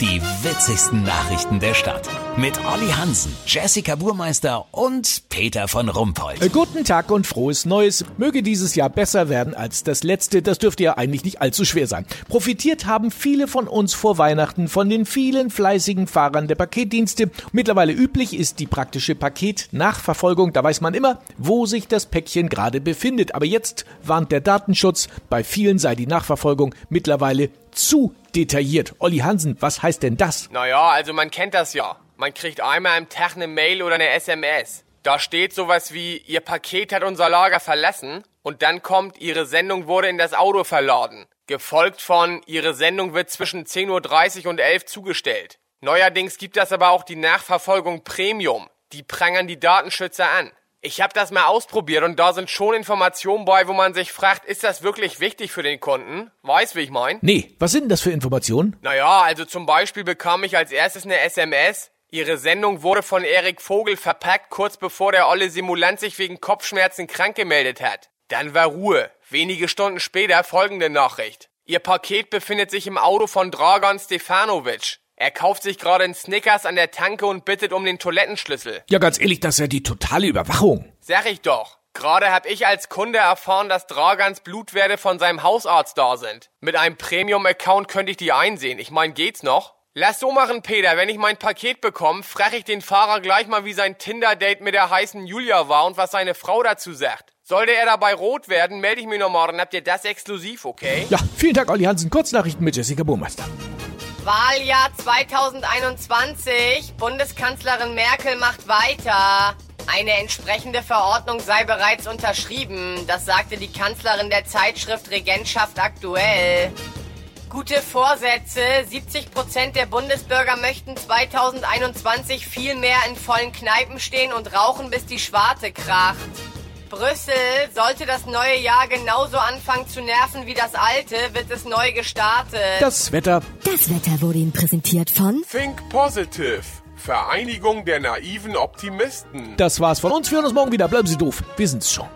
Die witzigsten Nachrichten der Stadt. Mit Olli Hansen, Jessica Burmeister und Peter von Rumpold. Äh, Guten Tag und frohes Neues. Möge dieses Jahr besser werden als das letzte. Das dürfte ja eigentlich nicht allzu schwer sein. Profitiert haben viele von uns vor Weihnachten von den vielen fleißigen Fahrern der Paketdienste. Mittlerweile üblich ist die praktische Paketnachverfolgung. Da weiß man immer, wo sich das Päckchen gerade befindet. Aber jetzt warnt der Datenschutz. Bei vielen sei die Nachverfolgung mittlerweile zu detailliert. Olli Hansen, was heißt denn das? Naja, also man kennt das ja. Man kriegt einmal am Tag eine Mail oder eine SMS. Da steht sowas wie, Ihr Paket hat unser Lager verlassen und dann kommt, Ihre Sendung wurde in das Auto verladen. Gefolgt von, Ihre Sendung wird zwischen 10.30 Uhr und 11 zugestellt. Neuerdings gibt das aber auch die Nachverfolgung Premium. Die prangern die Datenschützer an. Ich habe das mal ausprobiert und da sind schon Informationen bei, wo man sich fragt, ist das wirklich wichtig für den Kunden? Weiß, wie ich mein? Nee, was sind denn das für Informationen? Naja, also zum Beispiel bekam ich als erstes eine SMS. Ihre Sendung wurde von Erik Vogel verpackt, kurz bevor der olle Simulant sich wegen Kopfschmerzen krank gemeldet hat. Dann war Ruhe. Wenige Stunden später folgende Nachricht. Ihr Paket befindet sich im Auto von Dragan Stefanovic. Er kauft sich gerade einen Snickers an der Tanke und bittet um den Toilettenschlüssel. Ja, ganz ehrlich, das ist ja die totale Überwachung. Sag ich doch. Gerade hab ich als Kunde erfahren, dass Dragans Blutwerte von seinem Hausarzt da sind. Mit einem Premium-Account könnte ich die einsehen. Ich mein, geht's noch? Lass so machen, Peter. Wenn ich mein Paket bekomme, frage ich den Fahrer gleich mal, wie sein Tinder-Date mit der heißen Julia war und was seine Frau dazu sagt. Sollte er dabei rot werden, melde ich mich nochmal, dann habt ihr das exklusiv, okay? Ja, vielen Dank, Olli Hansen. Kurznachrichten mit Jessica Burmeister. Wahljahr 2021. Bundeskanzlerin Merkel macht weiter. Eine entsprechende Verordnung sei bereits unterschrieben. Das sagte die Kanzlerin der Zeitschrift Regentschaft aktuell. Gute Vorsätze. 70 Prozent der Bundesbürger möchten 2021 viel mehr in vollen Kneipen stehen und rauchen, bis die Schwarte kracht. Brüssel, sollte das neue Jahr genauso anfangen zu nerven wie das alte, wird es neu gestartet. Das Wetter. Das Wetter wurde Ihnen präsentiert von Think Positive. Vereinigung der naiven Optimisten. Das war's von uns. Wir hören uns morgen wieder. Bleiben Sie doof. Wir sind's schon.